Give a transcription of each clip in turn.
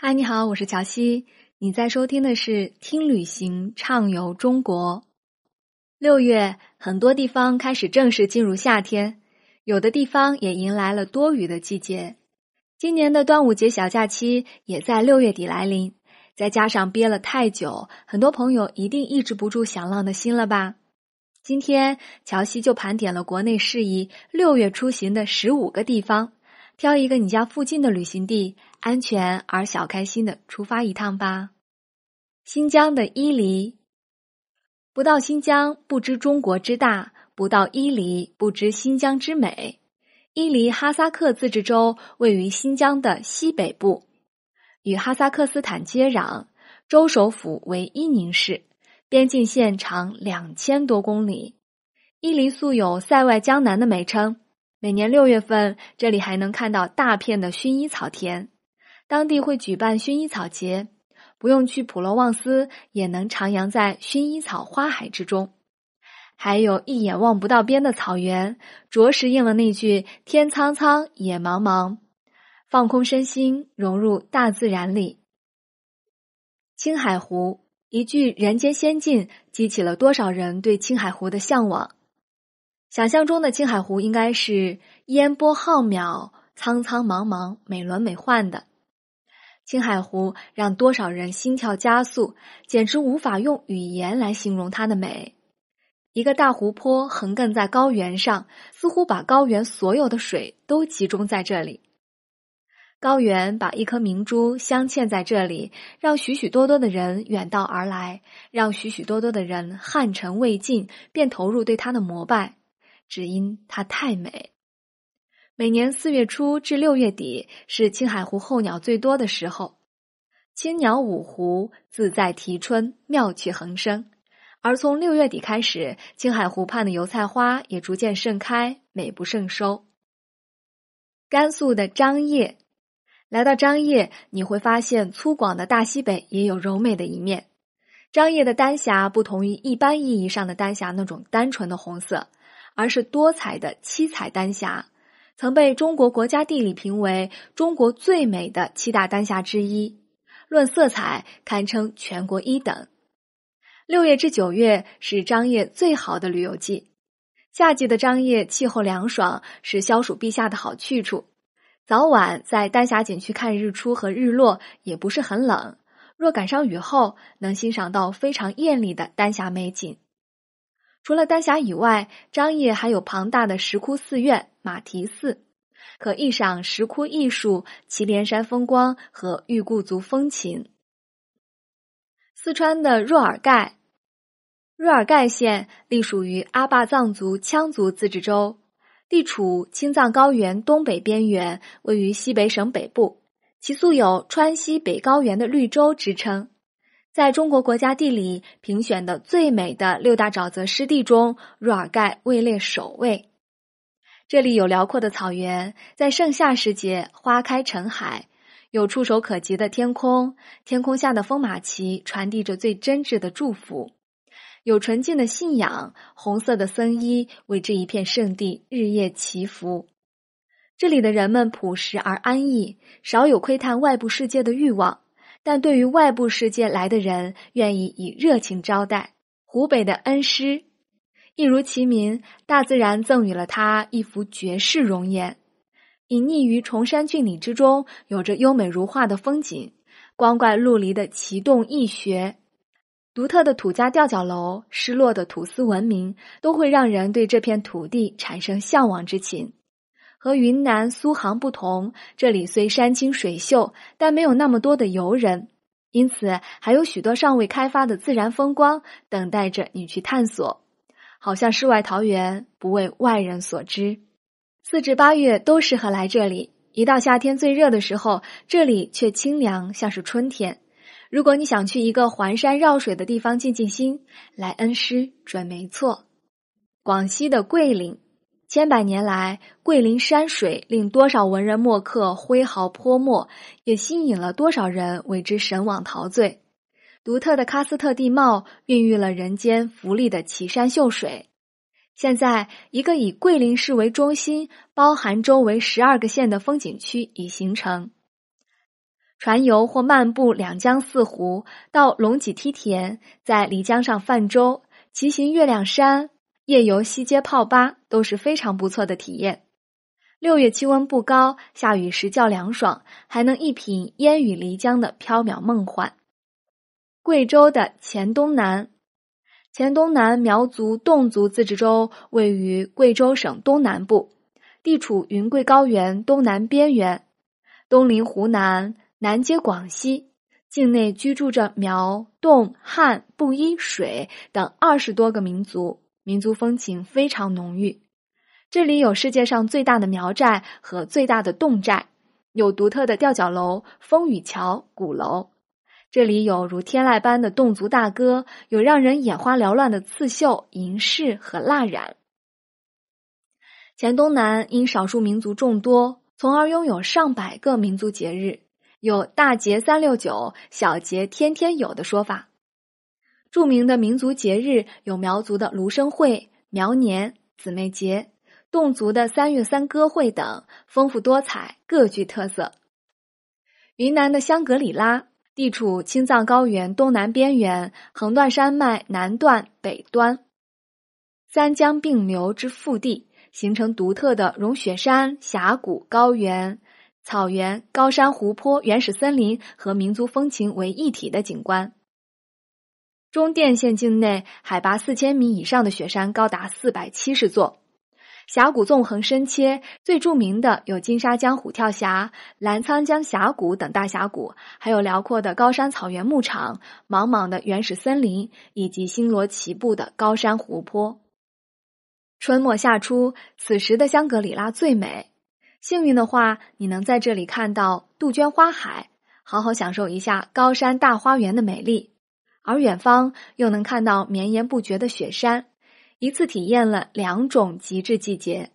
嗨，你好，我是乔西。你在收听的是《听旅行畅游中国》。六月，很多地方开始正式进入夏天，有的地方也迎来了多雨的季节。今年的端午节小假期也在六月底来临，再加上憋了太久，很多朋友一定抑制不住想浪的心了吧？今天，乔西就盘点了国内适宜六月出行的十五个地方。挑一个你家附近的旅行地，安全而小开心的出发一趟吧。新疆的伊犁，不到新疆不知中国之大，不到伊犁不知新疆之美。伊犁哈萨克自治州位于新疆的西北部，与哈萨克斯坦接壤，州首府为伊宁市，边境线长两千多公里。伊犁素有“塞外江南”的美称。每年六月份，这里还能看到大片的薰衣草田，当地会举办薰衣草节，不用去普罗旺斯，也能徜徉在薰衣草花海之中。还有一眼望不到边的草原，着实应了那句“天苍苍，野茫茫”，放空身心，融入大自然里。青海湖，一句人间仙境，激起了多少人对青海湖的向往。想象中的青海湖应该是烟波浩渺、苍苍茫茫、美轮美奂的。青海湖让多少人心跳加速，简直无法用语言来形容它的美。一个大湖泊横亘在高原上，似乎把高原所有的水都集中在这里。高原把一颗明珠镶嵌在这里，让许许多多的人远道而来，让许许多多的人汗尘未尽便投入对它的膜拜。只因它太美。每年四月初至六月底是青海湖候鸟最多的时候，青鸟五湖，自在啼春，妙趣横生。而从六月底开始，青海湖畔的油菜花也逐渐盛开，美不胜收。甘肃的张掖，来到张掖，你会发现粗犷的大西北也有柔美的一面。张掖的丹霞不同于一般意义上的丹霞那种单纯的红色。而是多彩的七彩丹霞，曾被中国国家地理评为中国最美的七大丹霞之一，论色彩堪称全国一等。六月至九月是张掖最好的旅游季，夏季的张掖气候凉爽，是消暑避夏的好去处。早晚在丹霞景区看日出和日落也不是很冷，若赶上雨后，能欣赏到非常艳丽的丹霞美景。除了丹霞以外，张掖还有庞大的石窟寺院马蹄寺，可一赏石窟艺术、祁连山风光和玉固族风情。四川的若尔盖，若尔盖县隶属于阿坝藏族羌族自治州，地处青藏高原东北边缘，位于西北省北部，其素有“川西北高原的绿洲”之称。在中国国家地理评选的最美的六大沼泽湿地中，若尔盖位列首位。这里有辽阔的草原，在盛夏时节花开成海，有触手可及的天空，天空下的风马旗传递着最真挚的祝福，有纯净的信仰，红色的僧衣为这一片圣地日夜祈福。这里的人们朴实而安逸，少有窥探外部世界的欲望。但对于外部世界来的人，愿意以热情招待。湖北的恩施，一如其名，大自然赠予了他一幅绝世容颜。隐匿于崇山峻岭之中，有着优美如画的风景，光怪陆离的奇洞异穴，独特的土家吊脚楼，失落的土司文明，都会让人对这片土地产生向往之情。和云南苏杭不同，这里虽山清水秀，但没有那么多的游人，因此还有许多尚未开发的自然风光等待着你去探索。好像世外桃源，不为外人所知。四至八月都适合来这里，一到夏天最热的时候，这里却清凉，像是春天。如果你想去一个环山绕水的地方静静心，来恩施准没错。广西的桂林。千百年来，桂林山水令多少文人墨客挥毫泼墨，也吸引了多少人为之神往陶醉。独特的喀斯特地貌孕育了人间福利的奇山秀水。现在，一个以桂林市为中心、包含周围十二个县的风景区已形成。船游或漫步两江四湖，到龙脊梯田，在漓江上泛舟，骑行月亮山，夜游西街泡吧，都是非常不错的体验。六月气温不高，下雨时较凉爽，还能一品烟雨漓江的缥缈梦幻。贵州的黔东南，黔东南苗族侗族自治州位于贵州省东南部，地处云贵高原东南边缘，东临湖南。南接广西，境内居住着苗、侗、汉、布依、水等二十多个民族，民族风情非常浓郁。这里有世界上最大的苗寨和最大的侗寨，有独特的吊脚楼、风雨桥、鼓楼。这里有如天籁般的侗族大歌，有让人眼花缭乱的刺绣、银饰和蜡染。黔东南因少数民族众多，从而拥有上百个民族节日。有大节三六九，小节天天有的说法。著名的民族节日有苗族的芦笙会、苗年、姊妹节，侗族的三月三歌会等，丰富多彩，各具特色。云南的香格里拉地处青藏高原东南边缘，横断山脉南段、北端，三江并流之腹地，形成独特的融雪山、峡谷、高原。草原、高山、湖泊、原始森林和民族风情为一体的景观。中甸县境内海拔四千米以上的雪山高达四百七十座，峡谷纵横深切，最著名的有金沙江虎跳峡、澜沧江峡谷等大峡谷，还有辽阔的高山草原牧场、茫茫的原始森林以及星罗棋布的高山湖泊。春末夏初，此时的香格里拉最美。幸运的话，你能在这里看到杜鹃花海，好好享受一下高山大花园的美丽；而远方又能看到绵延不绝的雪山，一次体验了两种极致季节。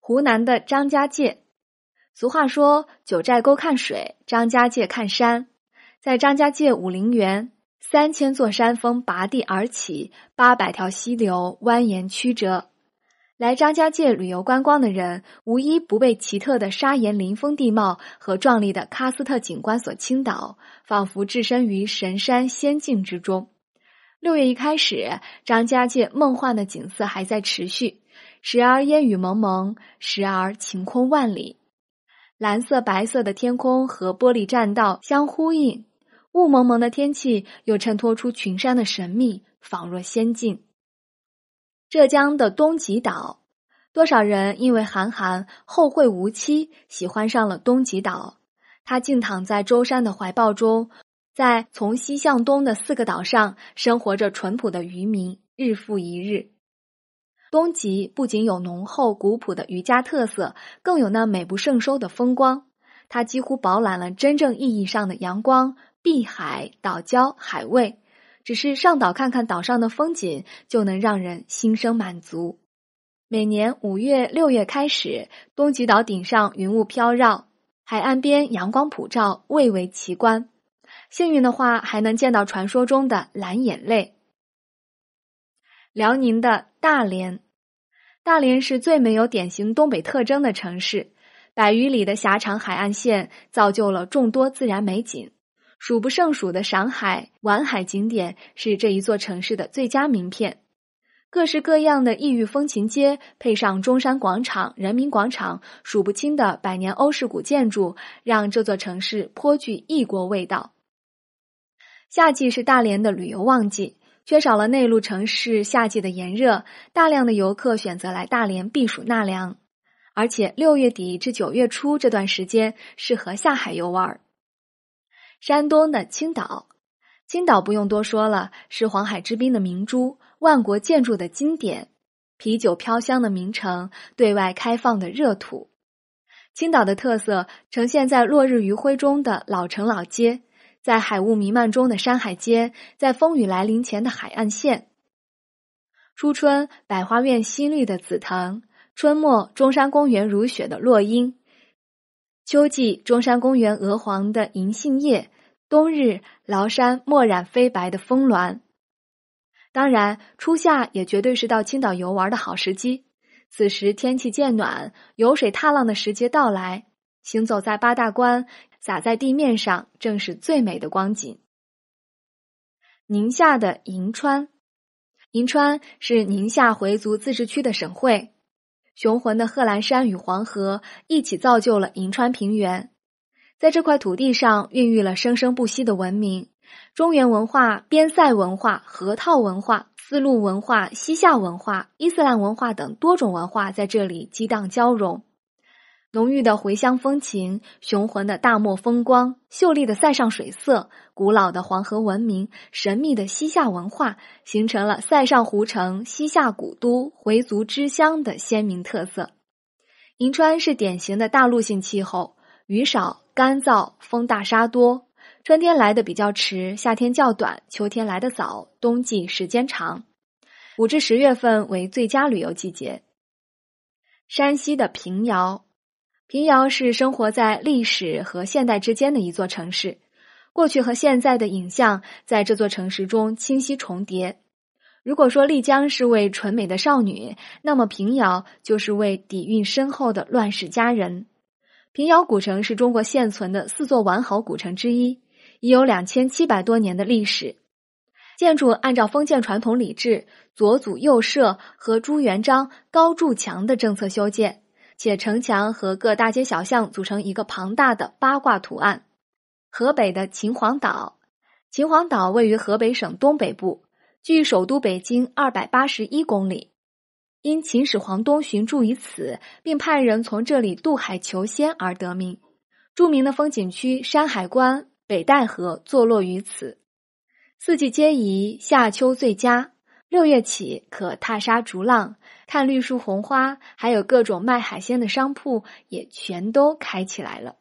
湖南的张家界，俗话说“九寨沟看水，张家界看山”。在张家界武陵源，三千座山峰拔地而起，八百条溪流蜿蜒曲折。来张家界旅游观光的人，无一不被奇特的砂岩林峰地貌和壮丽的喀斯特景观所倾倒，仿佛置身于神山仙境之中。六月一开始，张家界梦幻的景色还在持续，时而烟雨蒙蒙，时而晴空万里，蓝色、白色的天空和玻璃栈道相呼应，雾蒙蒙的天气又衬托出群山的神秘，仿若仙境。浙江的东极岛，多少人因为韩寒后会无期，喜欢上了东极岛。他静躺在舟山的怀抱中，在从西向东的四个岛上，生活着淳朴的渔民，日复一日。东极不仅有浓厚古朴的渔家特色，更有那美不胜收的风光。它几乎饱览了真正意义上的阳光、碧海、岛礁、海味。只是上岛看看岛上的风景，就能让人心生满足。每年五月、六月开始，东极岛顶上云雾飘绕，海岸边阳光普照，蔚为奇观。幸运的话，还能见到传说中的蓝眼泪。辽宁的大连，大连是最没有典型东北特征的城市，百余里的狭长海岸线造就了众多自然美景。数不胜数的赏海、玩海景点是这一座城市的最佳名片，各式各样的异域风情街，配上中山广场、人民广场，数不清的百年欧式古建筑，让这座城市颇具异国味道。夏季是大连的旅游旺季，缺少了内陆城市夏季的炎热，大量的游客选择来大连避暑纳凉，而且六月底至九月初这段时间适合下海游玩。山东的青岛，青岛不用多说了，是黄海之滨的明珠，万国建筑的经典，啤酒飘香的名城，对外开放的热土。青岛的特色呈现在落日余晖中的老城老街，在海雾弥漫中的山海街，在风雨来临前的海岸线。初春，百花苑新绿的紫藤；春末，中山公园如雪的落英。秋季，中山公园鹅黄的银杏叶；冬日，崂山墨染飞白的峰峦。当然，初夏也绝对是到青岛游玩的好时机。此时天气渐暖，游水踏浪的时节到来。行走在八大关，洒在地面上，正是最美的光景。宁夏的银川，银川是宁夏回族自治区的省会。雄浑的贺兰山与黄河一起造就了银川平原，在这块土地上孕育了生生不息的文明。中原文化、边塞文化、河套文化、丝路文化、西夏文化、伊斯兰文化等多种文化在这里激荡交融。浓郁的回乡风情、雄浑的大漠风光、秀丽的塞上水色、古老的黄河文明、神秘的西夏文化，形成了塞上湖城、西夏古都、回族之乡的鲜明特色。银川是典型的大陆性气候，雨少、干燥，风大沙多。春天来的比较迟，夏天较短，秋天来的早，冬季时间长。五至十月份为最佳旅游季节。山西的平遥，平遥是生活在历史和现代之间的一座城市，过去和现在的影像在这座城市中清晰重叠。如果说丽江是位纯美的少女，那么平遥就是位底蕴深厚的乱世佳人。平遥古城是中国现存的四座完好古城之一。已有两千七百多年的历史，建筑按照封建传统礼制，左祖右社和朱元璋高筑墙的政策修建，且城墙和各大街小巷组成一个庞大的八卦图案。河北的秦皇岛，秦皇岛位于河北省东北部，距首都北京二百八十一公里，因秦始皇东巡驻于此，并派人从这里渡海求仙而得名。著名的风景区山海关。北戴河坐落于此，四季皆宜，夏秋最佳。六月起可踏沙逐浪，看绿树红花，还有各种卖海鲜的商铺也全都开起来了。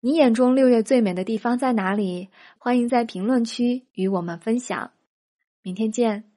你眼中六月最美的地方在哪里？欢迎在评论区与我们分享。明天见。